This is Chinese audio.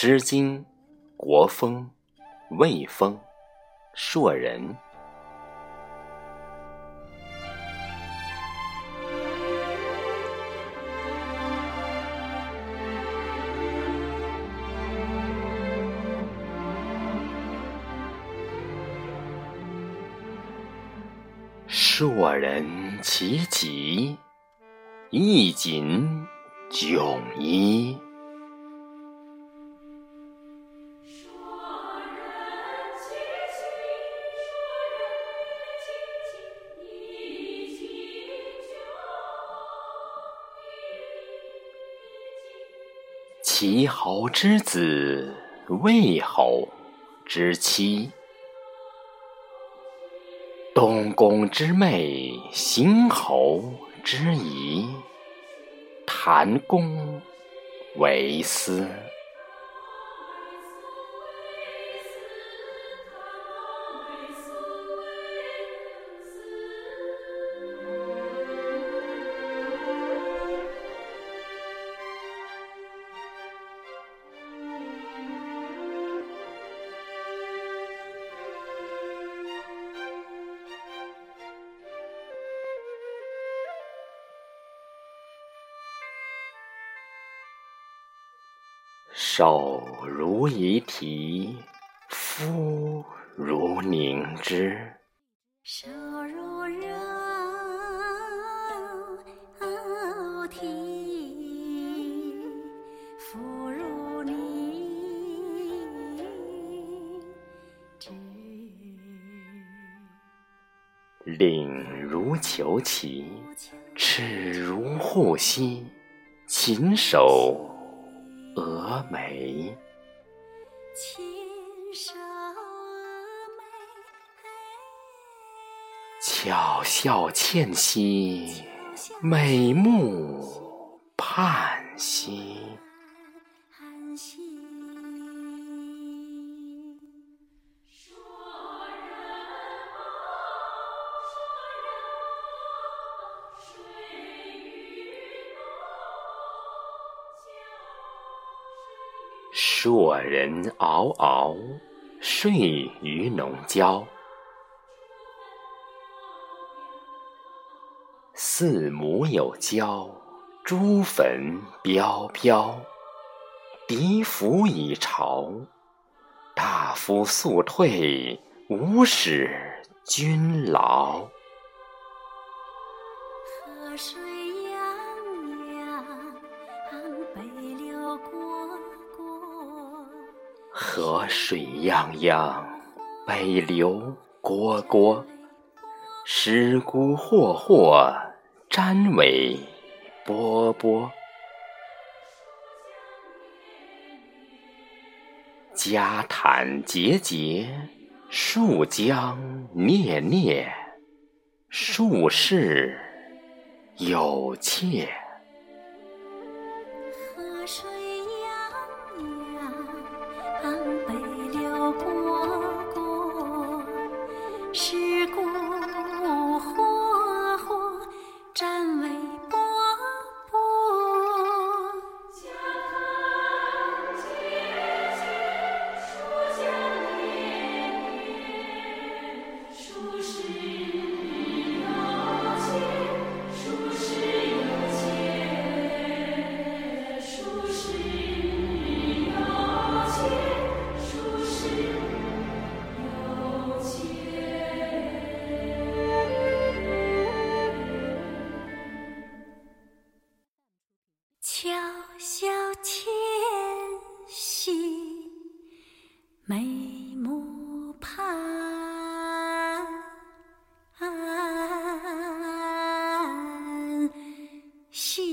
诗经·国风·魏风·硕人。硕人其己，衣锦迥衣。齐侯之子，魏侯之妻。东宫之妹，邢侯之仪。谭公为私。手如遗体，肤如凝脂。手如肉体，肤如凝脂。领如虬蛴，齿如护膝，禽首。峨眉，轻手峨眉，巧笑倩兮，美目盼兮。硕人嗷嗷睡于农郊，四母有交，朱坟标标。狄服已朝，大夫速退，无使君劳。河河水泱泱，北流蝈蝈，尸骨霍霍，瞻尾波波。家坦结结，树浆孽孽，树势有切。眉目盼兮。